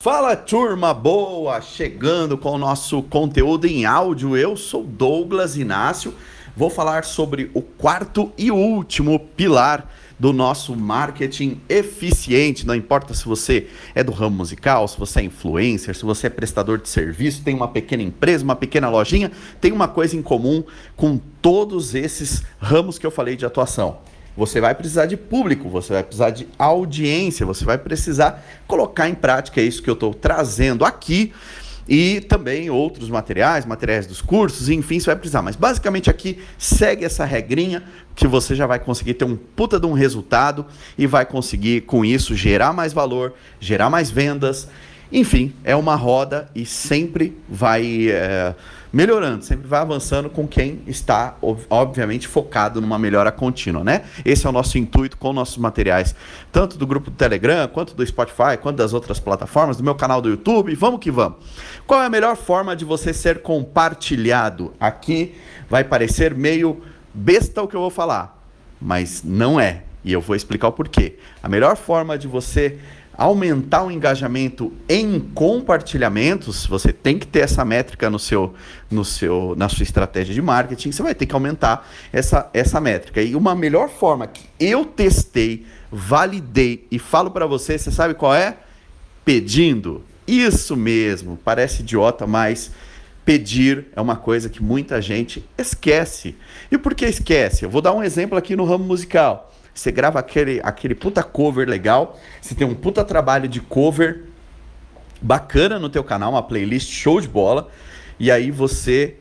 Fala turma boa, chegando com o nosso conteúdo em áudio. Eu sou Douglas Inácio. Vou falar sobre o quarto e último pilar do nosso marketing eficiente. Não importa se você é do ramo musical, se você é influencer, se você é prestador de serviço, tem uma pequena empresa, uma pequena lojinha, tem uma coisa em comum com todos esses ramos que eu falei de atuação você vai precisar de público, você vai precisar de audiência, você vai precisar colocar em prática isso que eu estou trazendo aqui e também outros materiais, materiais dos cursos, enfim, você vai precisar. Mas basicamente aqui segue essa regrinha que você já vai conseguir ter um puta de um resultado e vai conseguir com isso gerar mais valor, gerar mais vendas. Enfim, é uma roda e sempre vai. É melhorando, sempre vai avançando com quem está, obviamente, focado numa melhora contínua, né? Esse é o nosso intuito com nossos materiais, tanto do grupo do Telegram, quanto do Spotify, quanto das outras plataformas, do meu canal do YouTube. Vamos que vamos. Qual é a melhor forma de você ser compartilhado? Aqui vai parecer meio besta o que eu vou falar, mas não é. E eu vou explicar o porquê. A melhor forma de você aumentar o engajamento em compartilhamentos, você tem que ter essa métrica no seu, no seu, na sua estratégia de marketing, você vai ter que aumentar essa, essa métrica. E uma melhor forma que eu testei, validei e falo para você, você sabe qual é? Pedindo. Isso mesmo, parece idiota, mas pedir é uma coisa que muita gente esquece. E por que esquece? Eu vou dar um exemplo aqui no ramo musical. Você grava aquele, aquele puta cover legal, você tem um puta trabalho de cover bacana no teu canal, uma playlist show de bola, e aí você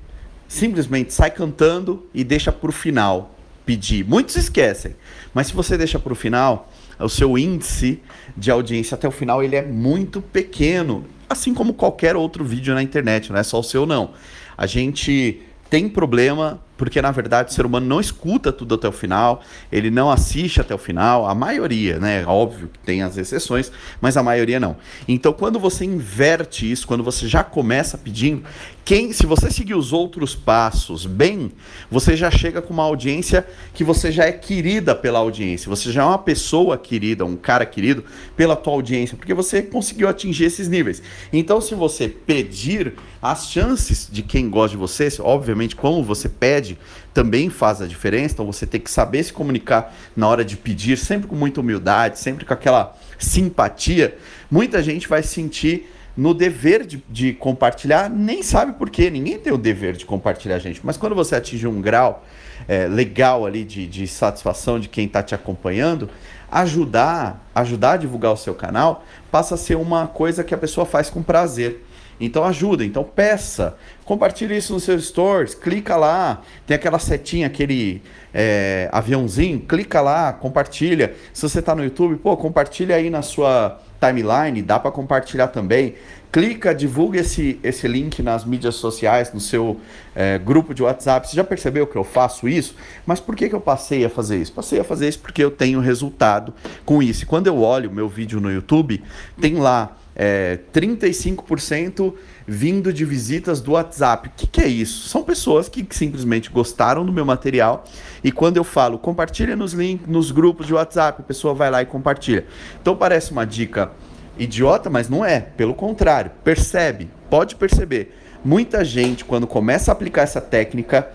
simplesmente sai cantando e deixa pro final pedir. Muitos esquecem, mas se você deixa pro final, o seu índice de audiência até o final ele é muito pequeno, assim como qualquer outro vídeo na internet, não é só o seu não. A gente tem problema porque na verdade o ser humano não escuta tudo até o final, ele não assiste até o final, a maioria, né? Óbvio que tem as exceções, mas a maioria não. Então, quando você inverte isso, quando você já começa pedindo, quem, se você seguir os outros passos bem, você já chega com uma audiência que você já é querida pela audiência, você já é uma pessoa querida, um cara querido pela tua audiência, porque você conseguiu atingir esses níveis. Então, se você pedir, as chances de quem gosta de você, obviamente, como você pede também faz a diferença. Então você tem que saber se comunicar na hora de pedir, sempre com muita humildade, sempre com aquela simpatia. Muita gente vai sentir no dever de, de, compartilhar, nem sabe por quê, ninguém tem o dever de compartilhar, gente. Mas quando você atinge um grau é, legal ali de, de satisfação de quem está te acompanhando, ajudar, ajudar a divulgar o seu canal passa a ser uma coisa que a pessoa faz com prazer. Então ajuda, então peça, compartilhe isso nos seus stores, clica lá, tem aquela setinha, aquele é, aviãozinho, clica lá, compartilha. Se você está no YouTube, pô, compartilha aí na sua timeline, dá para compartilhar também. Clica, divulga esse, esse link nas mídias sociais, no seu é, grupo de WhatsApp. Você já percebeu que eu faço isso? Mas por que, que eu passei a fazer isso? Passei a fazer isso porque eu tenho resultado com isso. E quando eu olho o meu vídeo no YouTube, tem lá é, 35% vindo de visitas do WhatsApp. O que, que, é isso? São pessoas que simplesmente gostaram do meu material e quando eu falo compartilha nos links, nos grupos de WhatsApp, a pessoa vai lá e compartilha. Então parece uma dica idiota, mas não é. Pelo contrário, percebe, pode perceber. Muita gente, quando começa a aplicar essa técnica,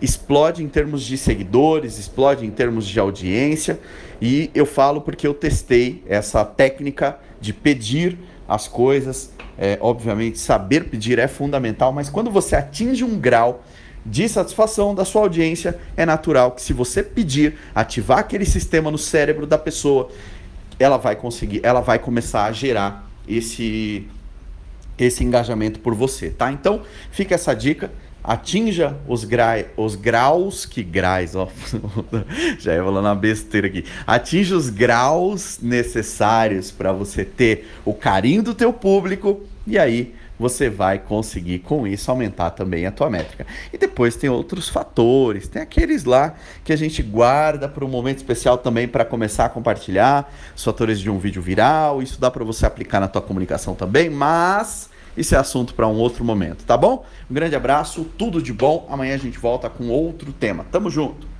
explode em termos de seguidores, explode em termos de audiência. E eu falo porque eu testei essa técnica de pedir as coisas. É, obviamente, saber pedir é fundamental, mas quando você atinge um grau de satisfação da sua audiência, é natural que se você pedir, ativar aquele sistema no cérebro da pessoa, ela vai conseguir, ela vai começar a gerar esse esse engajamento por você, tá? Então, fica essa dica atinja os, gra... os graus que graus, ó, já ia falando uma besteira aqui. Atinja os graus necessários para você ter o carinho do teu público e aí você vai conseguir com isso aumentar também a tua métrica. E depois tem outros fatores, tem aqueles lá que a gente guarda para um momento especial também para começar a compartilhar, os fatores de um vídeo viral, isso dá para você aplicar na tua comunicação também, mas isso é assunto para um outro momento, tá bom? Um grande abraço, tudo de bom. Amanhã a gente volta com outro tema. Tamo junto.